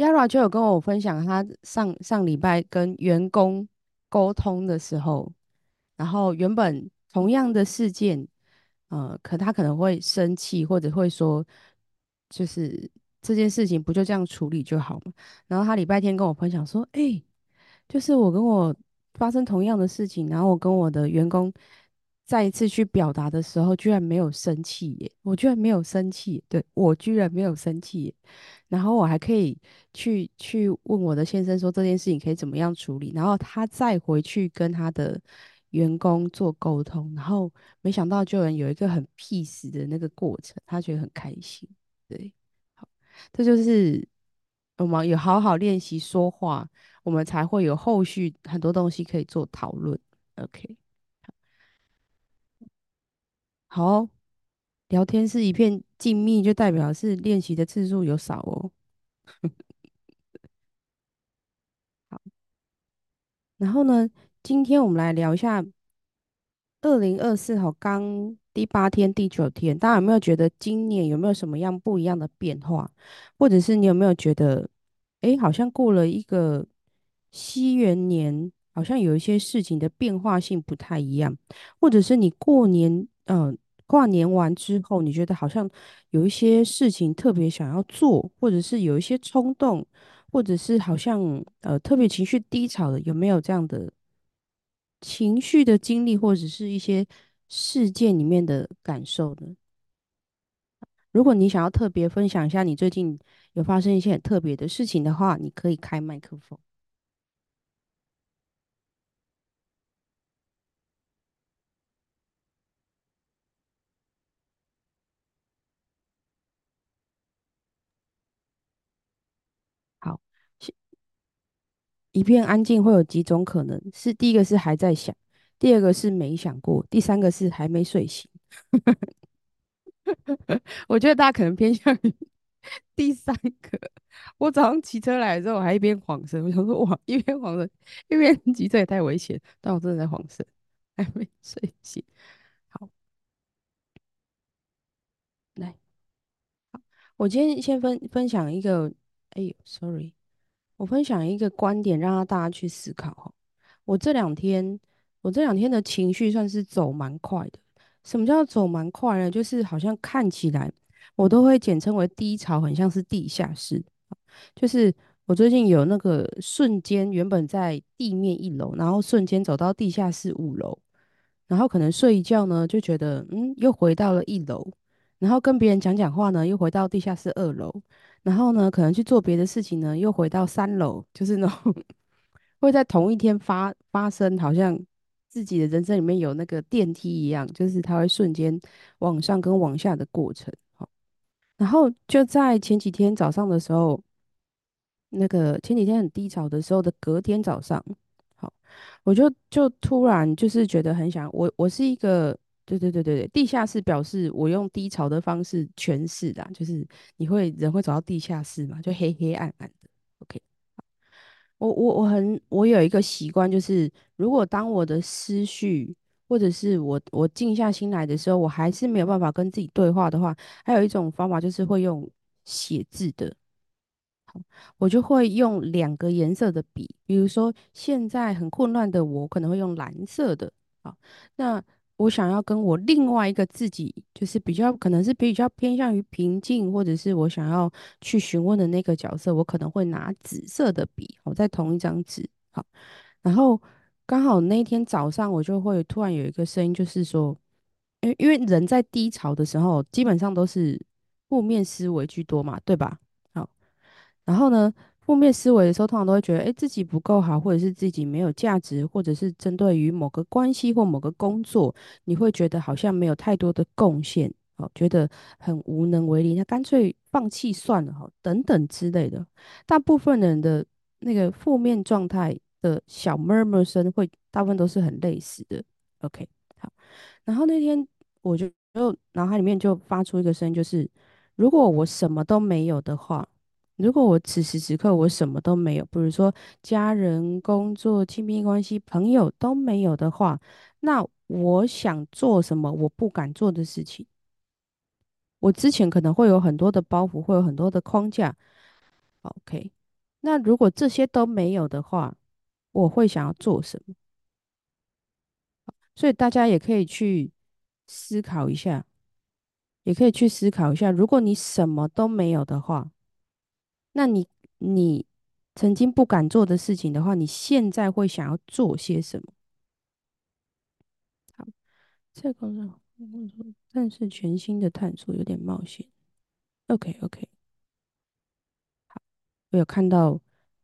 Yara 就有跟我分享，他上上礼拜跟员工沟通的时候，然后原本同样的事件，呃，可他可能会生气，或者会说，就是这件事情不就这样处理就好吗？然后他礼拜天跟我分享说，哎、就是我跟我发生同样的事情，然后我跟我的员工再一次去表达的时候，居然没有生气耶！我居然没有生气，对，我居然没有生气耶，然后我还可以去去问我的先生说这件事情可以怎么样处理，然后他再回去跟他的员工做沟通，然后没想到就能有一个很 peace 的那个过程，他觉得很开心，对，好，这就是我们有好好练习说话。我们才会有后续很多东西可以做讨论。OK，好聊天是一片静谧，就代表是练习的次数有少哦。然后呢，今天我们来聊一下二零二四号刚第八天、第九天，大家有没有觉得今年有没有什么样不一样的变化，或者是你有没有觉得，诶，好像过了一个西元年，好像有一些事情的变化性不太一样，或者是你过年，嗯、跨年完之后，你觉得好像有一些事情特别想要做，或者是有一些冲动，或者是好像呃特别情绪低潮的，有没有这样的？情绪的经历，或者是一些事件里面的感受呢？如果你想要特别分享一下你最近有发生一些很特别的事情的话，你可以开麦克风。一片安静会有几种可能？是第一个是还在想，第二个是没想过，第三个是还没睡醒。我觉得大家可能偏向于 第三个。我早上骑车来的时候，我还一边晃神，我想说哇，一边晃神一边骑车也太危险，但我真的在晃神，还没睡醒。好，来，我今天先分分享一个，哎呦，sorry，我分享一个观点，让大家去思考。我这两天，我这两天的情绪算是走蛮快的。什么叫走蛮快呢？就是好像看起来，我都会简称为低潮，很像是地下室。就是我最近有那个瞬间，原本在地面一楼，然后瞬间走到地下室五楼，然后可能睡一觉呢，就觉得嗯，又回到了一楼，然后跟别人讲讲话呢，又回到地下室二楼，然后呢，可能去做别的事情呢，又回到三楼，就是那种 会在同一天发发生，好像自己的人生里面有那个电梯一样，就是它会瞬间往上跟往下的过程。好，然后就在前几天早上的时候。那个前几天很低潮的时候的隔天早上，好，我就就突然就是觉得很想我我是一个对对对对对，地下室表示我用低潮的方式诠释的就是你会人会走到地下室嘛，就黑黑暗暗的。OK，我我我很我有一个习惯，就是如果当我的思绪或者是我我静下心来的时候，我还是没有办法跟自己对话的话，还有一种方法就是会用写字的。我就会用两个颜色的笔，比如说现在很混乱的我可能会用蓝色的，好，那我想要跟我另外一个自己，就是比较可能是比较偏向于平静，或者是我想要去询问的那个角色，我可能会拿紫色的笔，好，在同一张纸，好，然后刚好那一天早上我就会突然有一个声音，就是说，因为因为人在低潮的时候，基本上都是负面思维居多嘛，对吧？好。然后呢，负面思维的时候，通常都会觉得，哎，自己不够好，或者是自己没有价值，或者是针对于某个关系或某个工作，你会觉得好像没有太多的贡献，哦，觉得很无能为力，那干脆放弃算了，哈，等等之类的。大部分人的那个负面状态的小 murmur 声，会大部分都是很类似的。OK，好，然后那天我就就脑海里面就发出一个声音，就是如果我什么都没有的话。如果我此时此刻我什么都没有，比如说家人、工作、亲密关系、朋友都没有的话，那我想做什么我不敢做的事情，我之前可能会有很多的包袱，会有很多的框架。OK，那如果这些都没有的话，我会想要做什么？所以大家也可以去思考一下，也可以去思考一下，如果你什么都没有的话，那你你曾经不敢做的事情的话，你现在会想要做些什么？好，这个呢，但是全新的探索有点冒险。OK OK，好，我有看到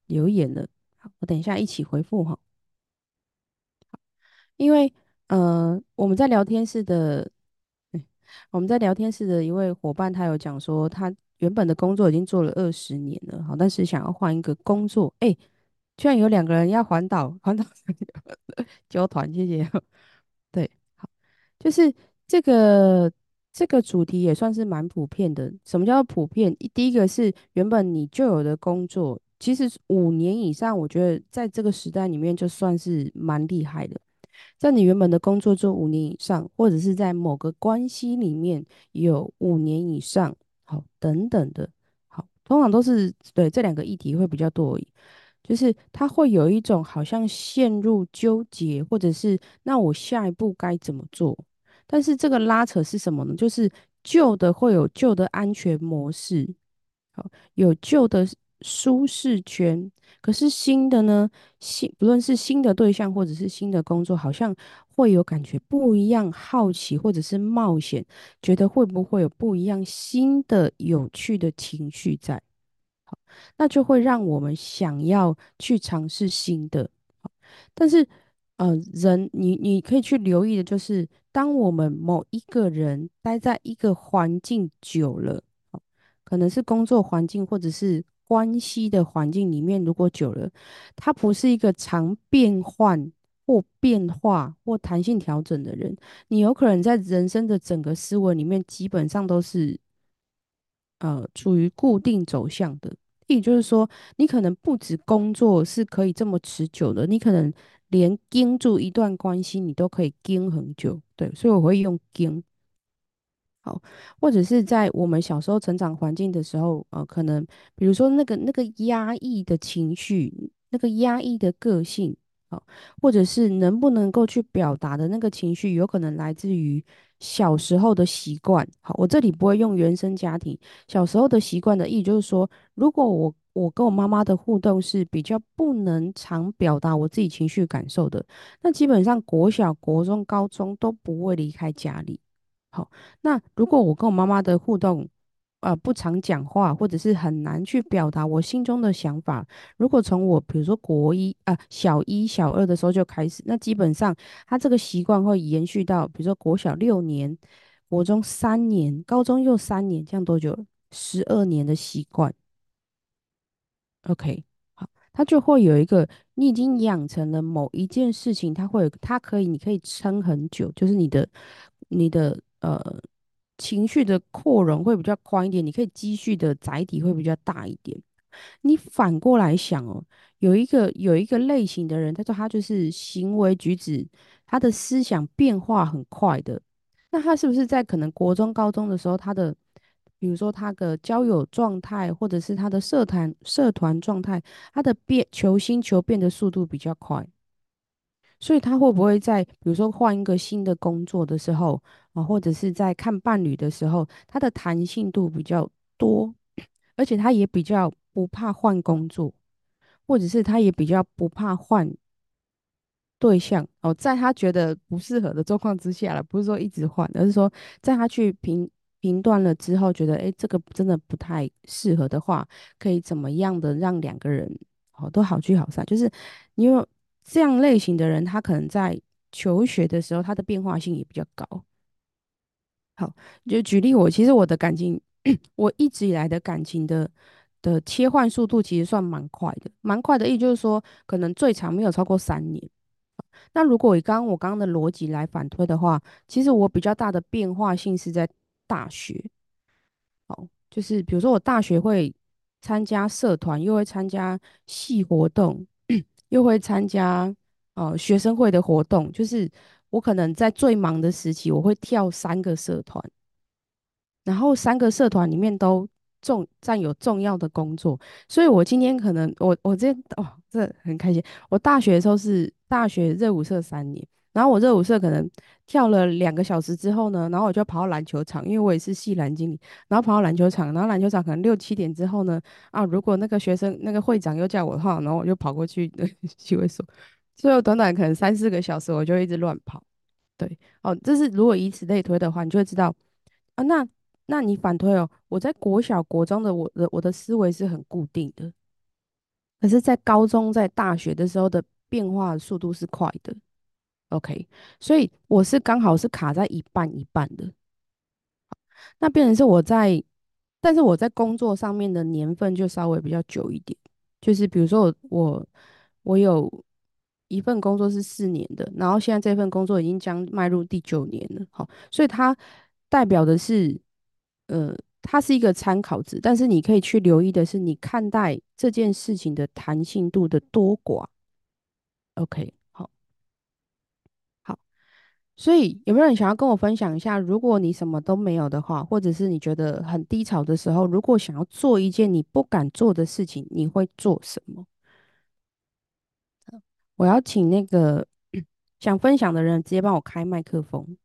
留言了，好，我等一下一起回复哈。因为呃，我们在聊天室的，我们在聊天室的一位伙伴，他有讲说，他原本的工作已经做了二十年了，好，但是想要换一个工作，哎，居然有两个人要环岛，环岛交团，谢谢。对，好，就是这个这个主题也算是蛮普遍的。什么叫普遍？第一个是原本你就有的工作，其实五年以上，我觉得在这个时代里面就算是蛮厉害的。在你原本的工作做五年以上，或者是在某个关系里面有五年以上，好，等等的，好，通常都是对这两个议题会比较多而已。就是他会有一种好像陷入纠结，或者是那我下一步该怎么做？但是这个拉扯是什么呢？就是旧的会有旧的安全模式，好，有旧的舒适圈。可是新的呢？新不论是新的对象或者是新的工作，好像会有感觉不一样，好奇或者是冒险，觉得会不会有不一样新的有趣的情绪在？好，那就会让我们想要去尝试新的。但是，呃，人你你可以去留意的就是，当我们某一个人待在一个环境久了，可能是工作环境或者是关系的环境里面，如果久了，他不是一个常变换或变化或弹性调整的人，你有可能在人生的整个思维里面，基本上都是呃处于固定走向的。也就是说，你可能不止工作是可以这么持久的，你可能连盯住一段关系，你都可以盯很久。对，所以我会用盯。好，或者是在我们小时候成长环境的时候，呃，可能比如说那个那个压抑的情绪，那个压抑的个性，好，或者是能不能够去表达的那个情绪，有可能来自于小时候的习惯。好，我这里不会用原生家庭，小时候的习惯的意义，就是说，如果我我跟我妈妈的互动是比较不能常表达我自己情绪感受的，那基本上国小、国中、高中都不会离开家里。好，那如果我跟我妈妈的互动，呃，不常讲话，或者是很难去表达我心中的想法，如果从我比如说国一啊小一小二的时候就开始，那基本上他这个习惯会延续到比如说国小六年，国中三年，高中又三年，这样多久？十二年的习惯。OK，好，他就会有一个，你已经养成了某一件事情，他会有，他可以，你可以撑很久，就是你的，你的。呃，情绪的扩容会比较宽一点，你可以积蓄的载体会比较大一点。你反过来想哦，有一个有一个类型的人，他说他就是行为举止，他的思想变化很快的。那他是不是在可能国中、高中的时候，他的比如说他的交友状态，或者是他的社团社团状态，他的变求新求变的速度比较快？所以他会不会在比如说换一个新的工作的时候啊，或者是在看伴侣的时候，他的弹性度比较多，而且他也比较不怕换工作，或者是他也比较不怕换对象哦，在他觉得不适合的状况之下了，不是说一直换，而是说在他去评评断了之后，觉得哎这个真的不太适合的话，可以怎么样的让两个人哦都好聚好散，就是你有。这样类型的人，他可能在求学的时候，他的变化性也比较高。好，就举例我，其实我的感情，我一直以来的感情的的切换速度其实算蛮快的，蛮快的意思就是说，可能最长没有超过三年。那如果以刚刚我刚刚的逻辑来反推的话，其实我比较大的变化性是在大学。好，就是比如说我大学会参加社团，又会参加系活动。又会参加呃学生会的活动，就是我可能在最忙的时期，我会跳三个社团，然后三个社团里面都重占有重要的工作，所以我今天可能我我今天哦，这很开心。我大学的时候是大学热舞社三年，然后我热舞社可能跳了两个小时之后呢，然后我就跑到篮球场，因为我也是系篮经理，然后跑到篮球场，然后篮球场可能六七点之后呢，啊，如果那个学生那个会长又叫我的话，然后我就跑过去 体会所，所以短短可能三四个小时，我就一直乱跑。对，哦，这是如果以此类推的话，你就会知道啊，那那你反推哦，我在国小、国中的我的我的思维是很固定的，可是，在高中、在大学的时候的变化速度是快的。OK，所以我是刚好是卡在一半一半的。那变成是我在，但是我在工作上面的年份就稍微比较久一点，就是比如说我我有。一份工作是四年的，然后现在这份工作已经将迈入第九年了，好，所以它代表的是，呃，它是一个参考值，但是你可以去留意的是，你看待这件事情的弹性度的多寡。OK，好，好，所以有没有人想要跟我分享一下，如果你什么都没有的话，或者是你觉得很低潮的时候，如果想要做一件你不敢做的事情，你会做什么？我要请那个想分享的人直接帮我开麦克风。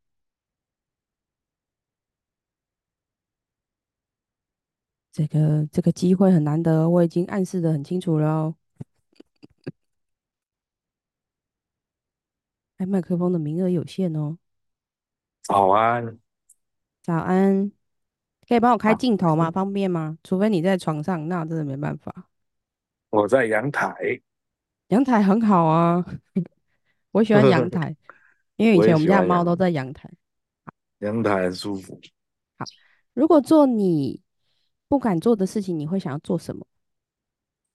这个这个机会很难得，我已经暗示的很清楚了哦。开麦克风的名额有限哦。早安，早安，可以帮我开镜头吗？方便吗？除非你在床上，那真的没办法。我在阳台。阳台很好啊，我喜欢阳台，因为以前我们家猫都在阳台。阳台很舒服。好，如果做你不敢做的事情，你会想要做什么？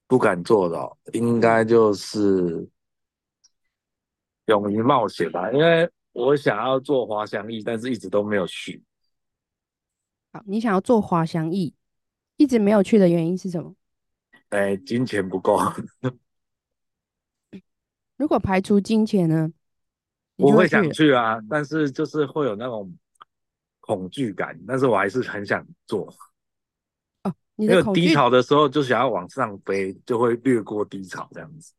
不敢做的，应该就是勇于冒险吧。因为我想要做滑翔翼，但是一直都没有去。好，你想要做滑翔翼，一直没有去的原因是什么？哎，金钱不够。如果排除金钱呢？我会想去啊，但是就是会有那种恐惧感，但是我还是很想做。哦，你的低潮的时候就想要往上飞，就会略过低潮这样子。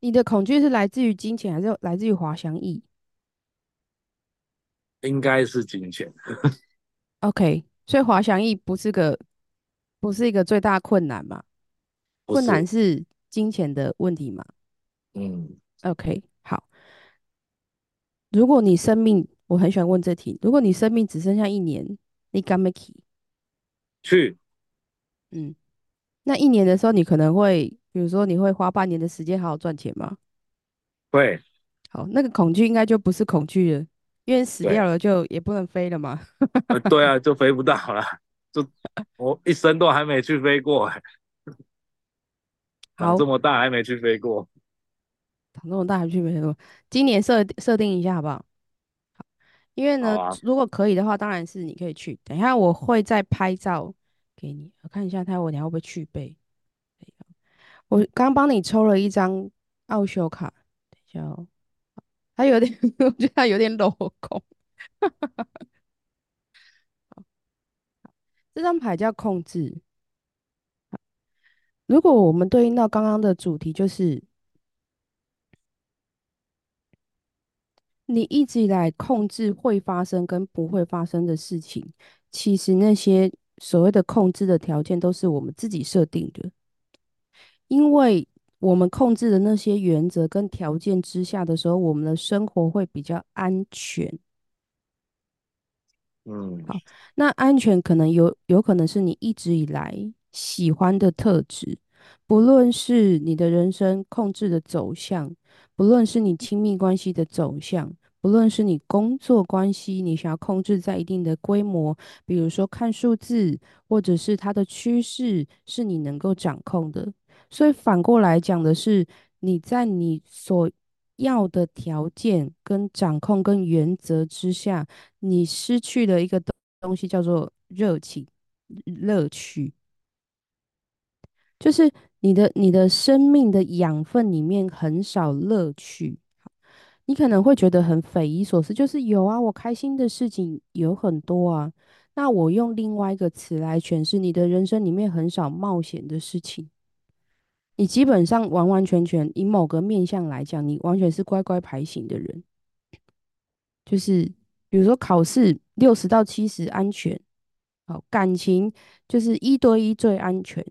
你的恐惧是来自于金钱，还是来自于滑翔翼？应该是金钱。OK，所以滑翔翼不是个，不是一个最大困难嘛？困难是金钱的问题嘛？嗯。OK，好。如果你生命，我很喜欢问这题。如果你生命只剩下一年，你敢没去？去。嗯，那一年的时候，你可能会，比如说，你会花半年的时间好好赚钱吗？会。好，那个恐惧应该就不是恐惧了，因为死掉了就也不能飞了嘛。对啊，就飞不到了。就 我一生都还没去飞过，长这么大还没去飞过。长这么大还去没有？今年设设定一下好不好？好，因为呢，如果可以的话，当然是你可以去。等一下我会再拍照给你，我看一下他我你会不会去背？我刚帮你抽了一张奥修卡，等一下哦，他有点，我觉得他有点镂空。这张牌叫控制。如果我们对应到刚刚的主题，就是。你一直以来控制会发生跟不会发生的事情，其实那些所谓的控制的条件都是我们自己设定的，因为我们控制的那些原则跟条件之下的时候，我们的生活会比较安全。嗯，好，那安全可能有有可能是你一直以来喜欢的特质，不论是你的人生控制的走向，不论是你亲密关系的走向。不论是你工作关系，你想要控制在一定的规模，比如说看数字，或者是它的趋势是你能够掌控的。所以反过来讲的是，你在你所要的条件、跟掌控、跟原则之下，你失去了一个东东西，叫做热情、乐趣，就是你的你的生命的养分里面很少乐趣。你可能会觉得很匪夷所思，就是有啊，我开心的事情有很多啊，那我用另外一个词来诠释，你的人生里面很少冒险的事情，你基本上完完全全以某个面向来讲，你完全是乖乖牌型的人，就是比如说考试六十到七十安全，好，感情就是一对一最安全。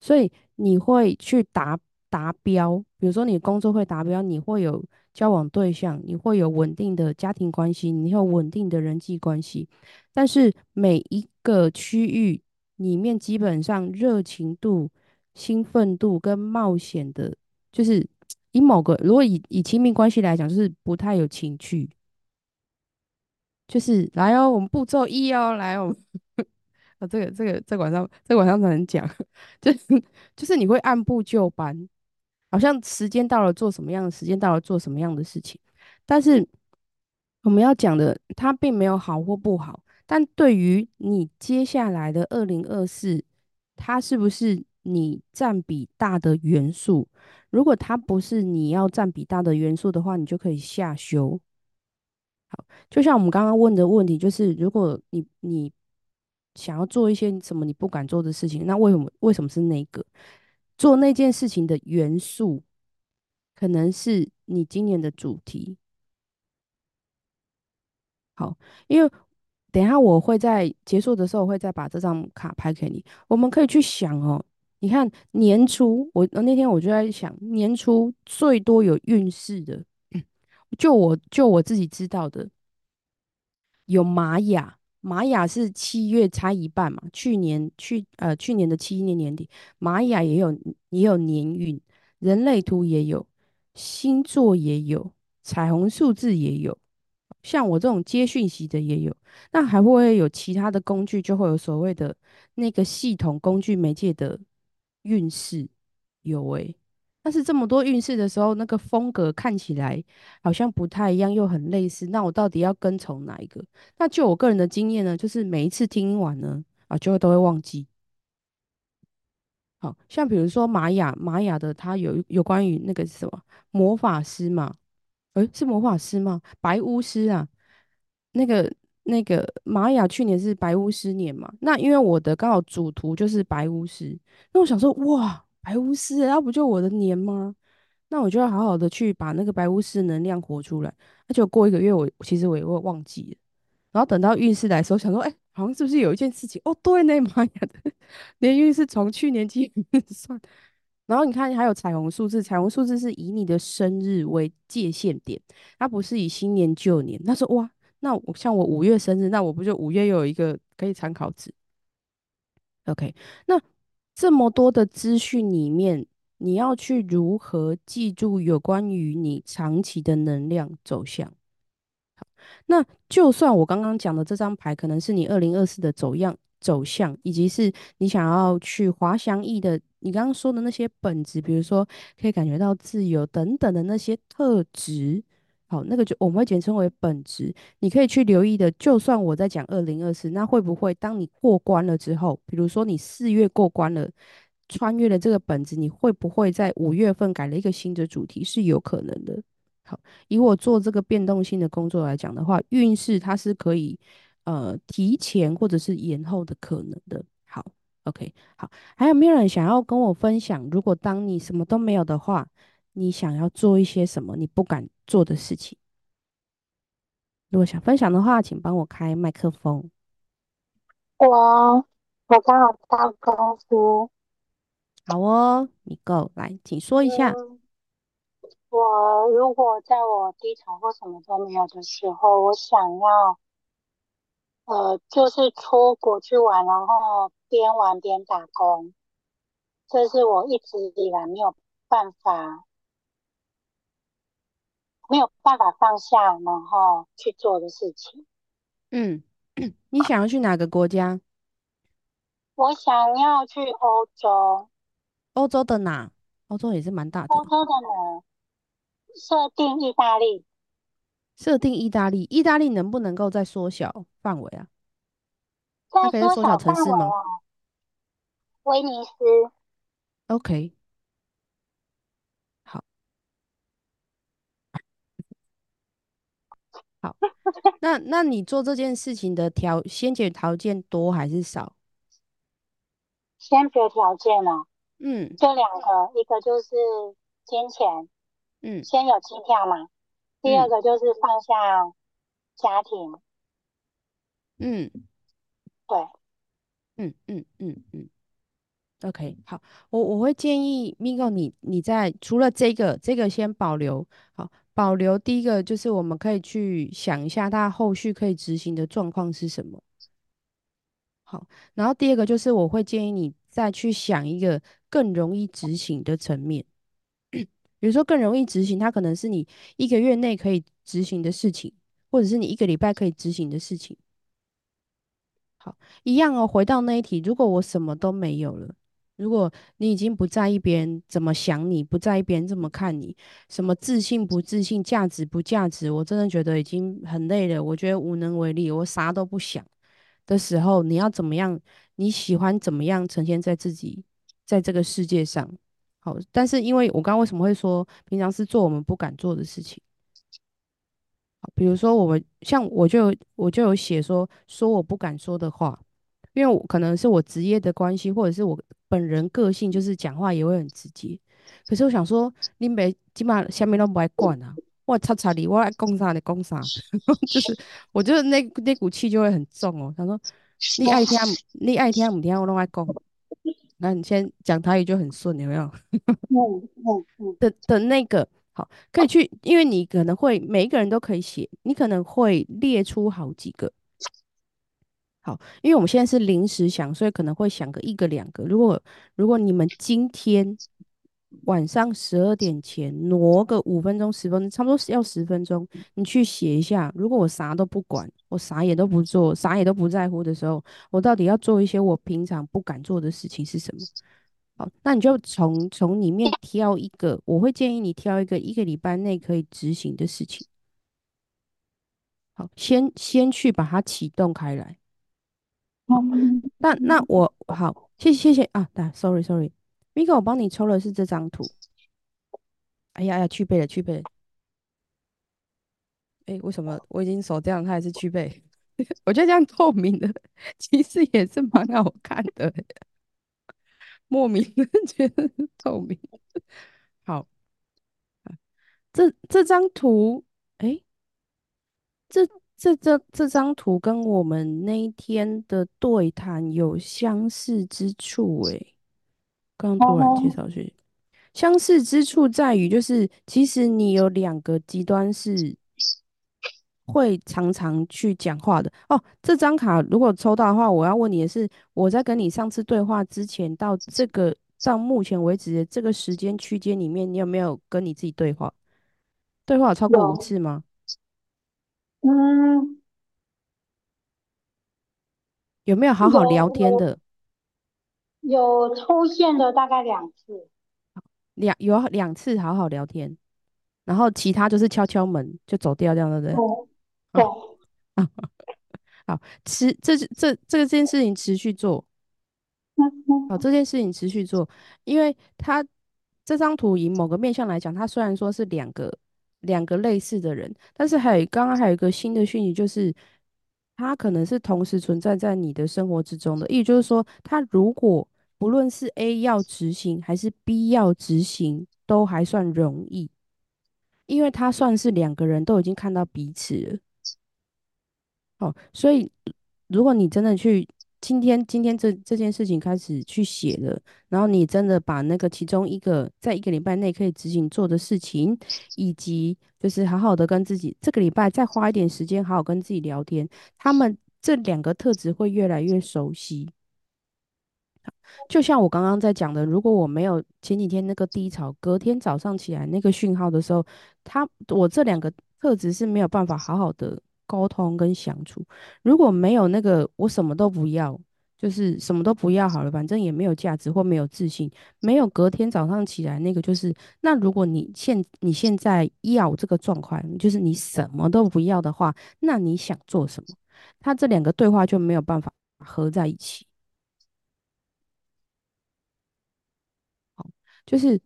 所以你会去达达标，比如说你工作会达标，你会有交往对象，你会有稳定的家庭关系，你有稳定的人际关系。但是每一个区域里面，基本上热情度、兴奋度跟冒险的，就是以某个如果以以亲密关系来讲，就是不太有情趣。就是来哦，我们步骤一哦，来我们。啊，这个这个在晚上在晚上才能讲，就是就是你会按部就班，好像时间到了做什么样的，时间到了做什么样的事情。但是我们要讲的，它并没有好或不好。但对于你接下来的二零二四，它是不是你占比大的元素？如果它不是你要占比大的元素的话，你就可以下修。好，就像我们刚刚问的问题，就是如果你你。想要做一些什么你不敢做的事情，那为什么为什么是那个做那件事情的元素，可能是你今年的主题。好，因为等一下我会在结束的时候会再把这张卡拍给你，我们可以去想哦。你看年初我那天我就在想，年初最多有运势的，就我就我自己知道的，有玛雅。玛雅是七月差一半嘛？去年去呃去年的七一年年底，玛雅也有也有年运，人类图也有，星座也有，彩虹数字也有，像我这种接讯息的也有。那还会不会有其他的工具？就会有所谓的那个系统工具媒介的运势有诶。但是这么多运势的时候，那个风格看起来好像不太一样，又很类似。那我到底要跟从哪一个？那就我个人的经验呢，就是每一次听完呢，啊，就会都会忘记。好像比如说玛雅，玛雅的它有有关于那个什么魔法师嘛？诶，是魔法师吗？白巫师啊，那个那个玛雅去年是白巫师年嘛？那因为我的刚好主图就是白巫师，那我想说哇。白巫师，那不就我的年吗？那我就要好好的去把那个白巫师能量活出来。那就过一个月，我其实我也会忘记了。然后等到运势来的时候，想说，哎，好像是不是有一件事情？哦，对呢，妈呀的，连运势从去年起算。然后你看，还有彩虹数字，彩虹数字是以你的生日为界限点，它不是以新年旧年。他说，哇，那我像我五月生日，那我不就五月又有一个可以参考值？OK，那。这么多的资讯里面，你要去如何记住有关于你长期的能量走向？好，那就算我刚刚讲的这张牌，可能是你二零二四的走样走向，以及是你想要去滑翔翼的，你刚刚说的那些本质，比如说可以感觉到自由等等的那些特质。好，那个就我们会简称为本质。你可以去留意的。就算我在讲二零二四，那会不会当你过关了之后，比如说你四月过关了，穿越了这个本子，你会不会在五月份改了一个新的主题？是有可能的。好，以我做这个变动性的工作来讲的话，运势它是可以呃提前或者是延后的可能的。好，OK，好，还有没有人想要跟我分享？如果当你什么都没有的话，你想要做一些什么？你不敢。做的事情，如果想分享的话，请帮我开麦克风。我我刚好到公司，好哦，你够来，请说一下。我如果在我低潮或什么都没有的时候，我想要，呃，就是出国去玩，然后边玩边打工，这是我一直以来没有办法。没有办法放下，然后去做的事情。嗯，你想要去哪个国家？我想要去欧洲。欧洲的哪？欧洲也是蛮大的。欧洲的哪？设定意大利。设定意大利，意大利能不能够再缩小范围啊？它可以缩小城市吗？威尼斯。OK。好，那那你做这件事情的条先决条件多还是少？先决条件呢？嗯就两个，一个就是金钱，嗯先有机票嘛。第二嗯个就是放下家庭，嗯对，嗯嗯嗯嗯，OK，好，我我会建议 Migo 你你在除了这个这个先保留，好，保留第一个就是我们可以去想一下它后续可以执行的状况是什么。好，然后第二个就是我会建议你再去想一个更容易执行的层面，比如说更容易执行，它可能是你一个月内可以执行的事情，或者是你一个礼拜可以执行的事情。好，一样哦，回到那一题，如果我什么都没有了，如果你已经不在意别人怎么想你，不在意别人怎么看你，什么自信不自信，价值不价值，我真的觉得已经很累了，我觉得无能为力，我啥都不想。的时候，你要怎么样？你喜欢怎么样呈现在自己在这个世界上？好，但是因为我刚刚为什么会说平常是做我们不敢做的事情？好，比如说我们像我就我就有写说说我不敢说的话，因为我可能是我职业的关系，或者是我本人个性，就是讲话也会很直接。可是我想说，你每起码下面都不爱管啊，我擦擦你，我爱讲啥你讲啥，就是我觉得那那股气就会很重哦。他说你爱听你爱听不听，我都爱讲。那你先讲台语就很顺，有没有？嗯嗯嗯，的的那个好，可以去，因为你可能会每一个人都可以写，你可能会列出好几个。好，因为我们现在是临时想，所以可能会想个一个两个。如果如果你们今天晚上十二点前挪个五分钟、十分钟，差不多要十分钟，你去写一下。如果我啥都不管，我啥也都不做，啥也都不在乎的时候，我到底要做一些我平常不敢做的事情是什么？好，那你就从从里面挑一个，我会建议你挑一个一个礼拜内可以执行的事情。好，先先去把它启动开来。嗯那那我好，谢谢谢谢啊，对，sorry sorry，Miko，我帮你抽的是这张图。哎呀哎呀，去背了去背了。哎，为什么我已经手这样，它还是去背？我觉得这样透明的其实也是蛮好看的，莫名的觉得透明。好，这这张图，哎，这这这这张图跟我们那一天的对谈有相似之处，诶，刚突然介哦，绍去，相似之处在于，就是其实你有两个极端是会常常去讲话的。哦，这张卡如果抽到的话，我要问你的是，我在跟你上次对话之前到这个到目前为止的这个时间区间里面，你有没有跟你自己对话？对话有超过五，次吗？嗯，有没有好好聊有有天的？有出现的大概两次，两有两次好好聊天，然后其他就是敲敲门就走掉，这样对不对？对啊 好，持这这这件事情持续做，嗯好，嗯这件事情持续做，因为它这张图以某个面向来讲，它虽然说是两个两个类似的人，但是还有刚刚还有一个新的讯息，就是他可能是同时存在在你的生活之中的，意思就是说，他如果不论是 A 要执行还是 B 要执行，都还算容易，因为他算是两个人都已经看到彼此了。哦，所以如果你真的去今天今天这这件事情开始去写了，然后你真的把那个其中一个在一个礼拜内可以执行做的事情，以及就是好好的跟自己这个礼拜再花一点时间好好跟自己聊天，他们这两个特质会越来越熟悉。就像我刚刚在讲的，如果我没有前几天那个低潮，隔天早上起来那个讯号的时候，他我这两个特质是没有办法好好的沟通跟相处。如果没有那个我什么都不要，就是什么都不要好了，反正也没有价值或没有自信，没有隔天早上起来那个就是那如果你现你现在要这个状况，就是你什么都不要的话，那你想做什么？他这两个对话就没有办法合在一起。好就是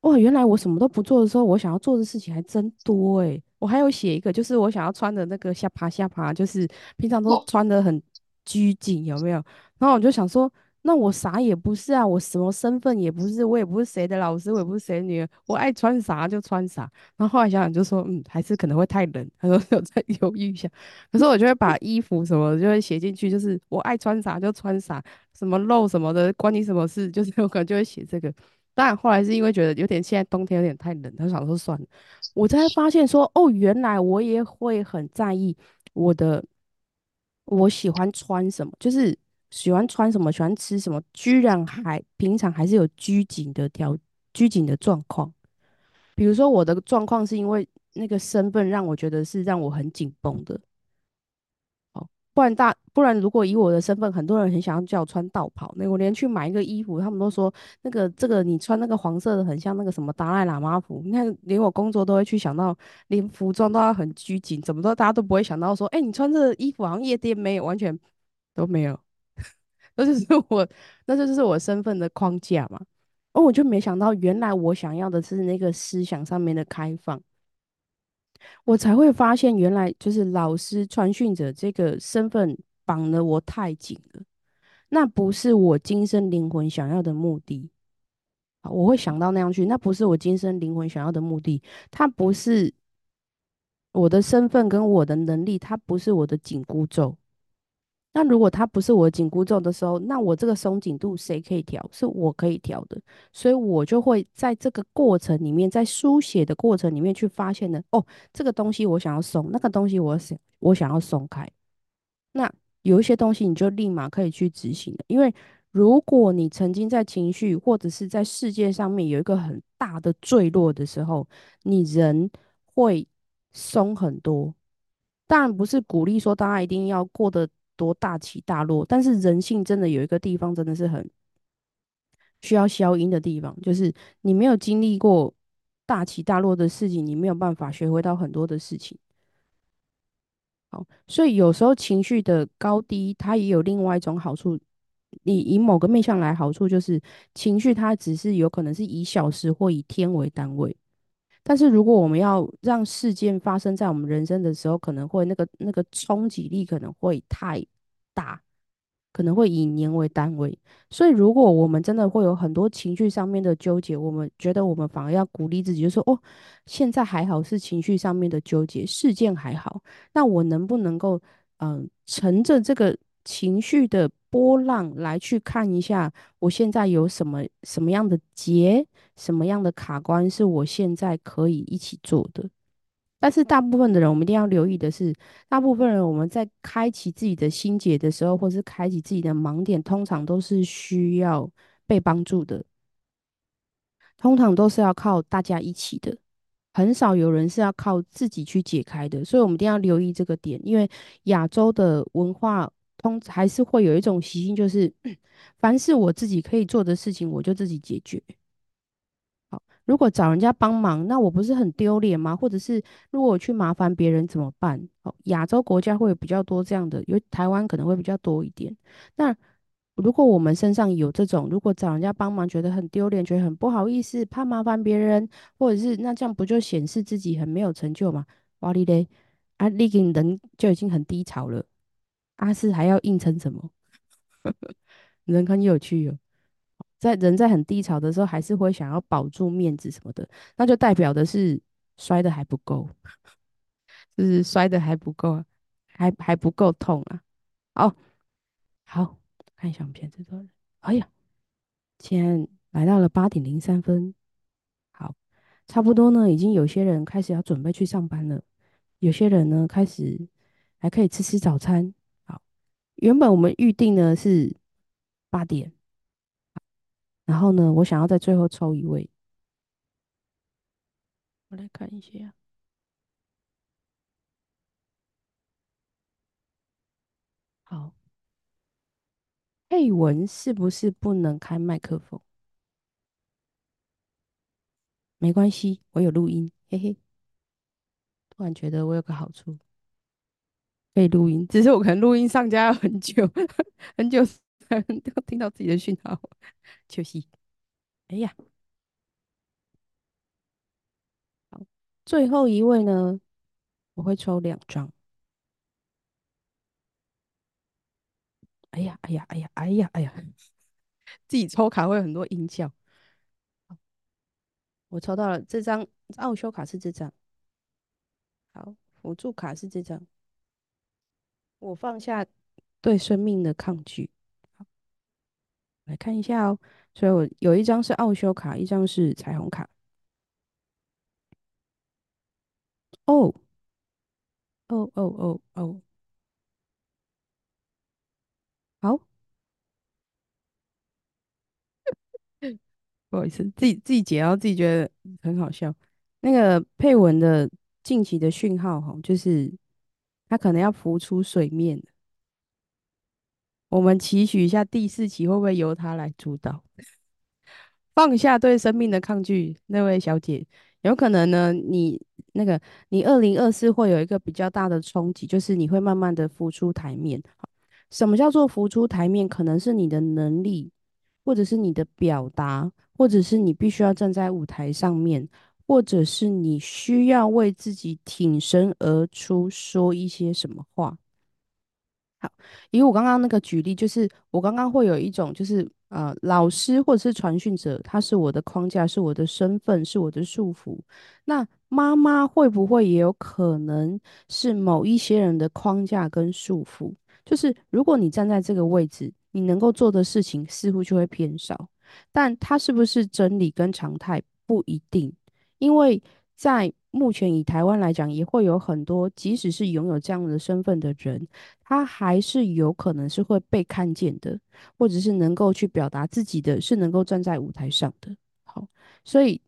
哇，原来我什么都不做的时候，我想要做的事情还真多诶。我还有写一个，就是我想要穿的那个下趴下趴，就是平常都穿的很拘谨，有没有？然后我就想说，那我啥也不是啊，我什么身份也不是，我也不是谁的老师，我也不是谁的女儿，我爱穿啥就穿啥。然后后来想想就说，嗯，还是可能会太冷，他说 有在犹豫一下。可是我就会把衣服什么就会写进去，就是我爱穿啥就穿啥，什么露什么的，关你什么事？就是我可能就会写这个。当然后来是因为觉得有点现在冬天有点太冷，他想说算了。我才发现说，哦，原来我也会很在意我的，我喜欢穿什么，就是喜欢穿什么，喜欢吃什么，居然还平常还是有拘谨的条拘谨的状况。比如说我的状况是因为那个身份让我觉得是让我很紧绷的。不然大不然，如果以我的身份，很多人很想要叫我穿道袍。那我连去买一个衣服，他们都说那个这个你穿那个黄色的，很像那个什么达赖喇嘛服。你看，连我工作都会去想到，连服装都要很拘谨，怎么都大家都不会想到说，哎，你穿这个衣服好像夜店没有，完全都没有。那就是我，那就是我身份的框架嘛。哦，我就没想到，原来我想要的是那个思想上面的开放。我才会发现，原来就是老师、传讯者这个身份绑了我太紧了。那不是我今生灵魂想要的目的。我会想到那样去，那不是我今生灵魂想要的目的。它不是我的身份跟我的能力，它不是我的紧箍咒。那如果它不是我紧箍咒的时候，那我这个松紧度谁可以调？是我可以调的，所以我就会在这个过程里面，在书写的过程里面去发现的。哦，这个东西我想要松，那个东西我想我想要松开。那有一些东西你就立马可以去执行的，因为如果你曾经在情绪或者是在世界上面有一个很大的坠落的时候，你人会松很多。当然不是鼓励说大家一定要过得。多大起大落，但是人性真的有一个地方真的是很需要消音的地方，就是你没有经历过大起大落的事情，你没有办法学会到很多的事情。好，所以有时候情绪的高低，它也有另外一种好处。你以某个面向来，好处就是情绪它只是有可能是以小时或以天为单位。但是如果我们要让事件发生在我们人生的时候，可能会那个那个冲击力可能会太大，可能会以年为单位。所以如果我们真的会有很多情绪上面的纠结，我们觉得我们反而要鼓励自己，就说哦，现在还好是情绪上面的纠结，事件还好，那我能不能够嗯乘着这个情绪的波浪来去看一下，我现在有什么什么样的结？什么样的卡关是我现在可以一起做的？但是大部分的人，我们一定要留意的是，大部分人我们在开启自己的心结的时候，或是开启自己的盲点，通常都是需要被帮助的，通常都是要靠大家一起的，很少有人是要靠自己去解开的。所以，我们一定要留意这个点，因为亚洲的文化通还是会有一种习性，就是 凡是我自己可以做的事情，我就自己解决。好如果找人家帮忙，那我不是很丢脸吗？或者是如果我去麻烦别人怎么办？哦，亚洲国家会有比较多这样的，有台湾可能会比较多一点。那如果我们身上有这种，如果找人家帮忙觉得很丢脸，觉得很不好意思，怕麻烦别人，或者是那这样不就显示自己很没有成就吗？哇哩嘞，啊，你个人就已经很低潮了，阿四还要硬撑什么？人很有趣哦。在人在很低潮的时候，还是会想要保住面子什么的，那就代表的是摔的还不够，就是摔的还不够，还还不够痛啊。好，好看一下我们片子多人，哎呀，现在来到了八点零三分，好，差不多呢，已经有些人开始要准备去上班了，有些人呢开始还可以吃吃早餐。原本我们预定呢是八点。然后呢，我想要在最后抽一位，我来看一下。好，配文是不是不能开麦克风？没关系，我有录音，嘿嘿。突然觉得我有个好处，可以录音，只是我可能录音上架要很久，很久才能听到自己的讯号。休息。哎呀，好，最后一位呢？我会抽两张。哎呀，哎呀，哎呀，哎呀，哎呀，自己抽卡会很多音效。我抽到了这张奥修卡是这张，好，辅助卡是这张。我放下对生命的抗拒。好，来看一下哦。所以我有一张是奥修卡，一张是彩虹卡。哦，哦哦哦哦，好，不好意思，自己自己解，然后自己觉得很好笑。那个配文的近期的讯号哈，就是它可能要浮出水面。我们期许一下第四期会不会由他来主导？放下对生命的抗拒，那位小姐，有可能呢？你那个，你二零二四会有一个比较大的冲击，就是你会慢慢的浮出台面。什么叫做浮出台面？可能是你的能力，或者是你的表达，或者是你必须要站在舞台上面，或者是你需要为自己挺身而出，说一些什么话。好，以我刚刚那个举例，就是我刚刚会有一种，就是呃，老师或者是传讯者，他是我的框架，是我的身份，是我的束缚。那妈妈会不会也有可能是某一些人的框架跟束缚？就是如果你站在这个位置，你能够做的事情似乎就会偏少，但它是不是真理跟常态不一定，因为在目前以台湾来讲，也会有很多，即使是拥有这样的身份的人，他还是有可能是会被看见的，或者是能够去表达自己的，是能够站在舞台上的。好，所以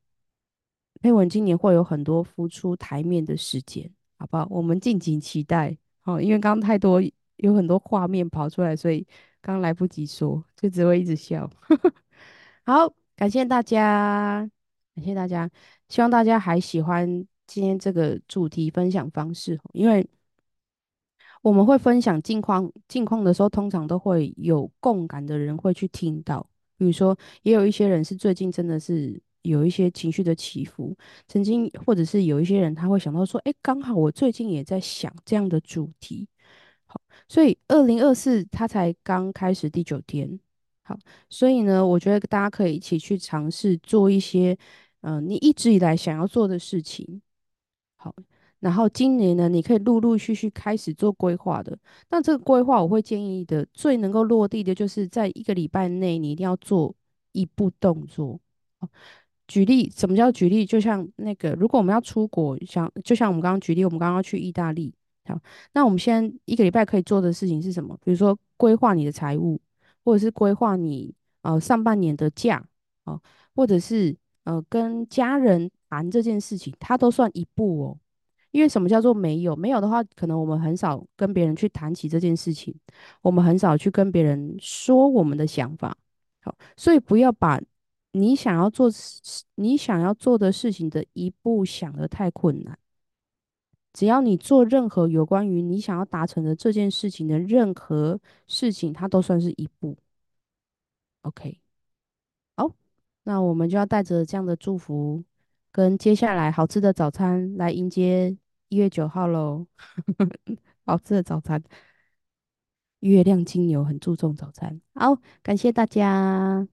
佩文今年会有很多浮出台面的时间，好不好？我们敬请期待。好，因为刚刚太多有很多画面跑出来，所以刚来不及说，就只会一直笑。好，感谢大家，感谢大家，希望大家还喜欢。今天这个主题分享方式，因为我们会分享近况近况的时候，通常都会有共感的人会去听到。比如说，也有一些人是最近真的是有一些情绪的起伏，曾经或者是有一些人他会想到说，哎，刚好我最近也在想这样的主题。好，所以二零二四他才刚开始第九天。好，所以呢，我觉得大家可以一起去尝试做一些，嗯，你一直以来想要做的事情。好，然后今年呢，你可以陆陆续续开始做规划的。那这个规划，我会建议的最能够落地的，就是在一个礼拜内，你一定要做一步动作。举例，什么叫举例？就像那个，如果我们要出国，像就像我们刚刚举例，我们刚刚去意大利。好，那我们现在一个礼拜可以做的事情是什么？比如说规划你的财务，或者是规划你呃上半年的假，哦，或者是呃跟家人。谈这件事情，它都算一步哦。因为什么叫做没有？没有的话，可能我们很少跟别人去谈起这件事情，我们很少去跟别人说我们的想法。好，所以不要把你想要做、你想要做的事情的一步想得太困难。只要你做任何有关于你想要达成的这件事情的任何事情，它都算是一步。OK，那我们就要带着这样的祝福。跟接下来好吃的早餐来迎接一月九号喽！好吃的早餐，月亮金牛很注重早餐。好，感谢大家。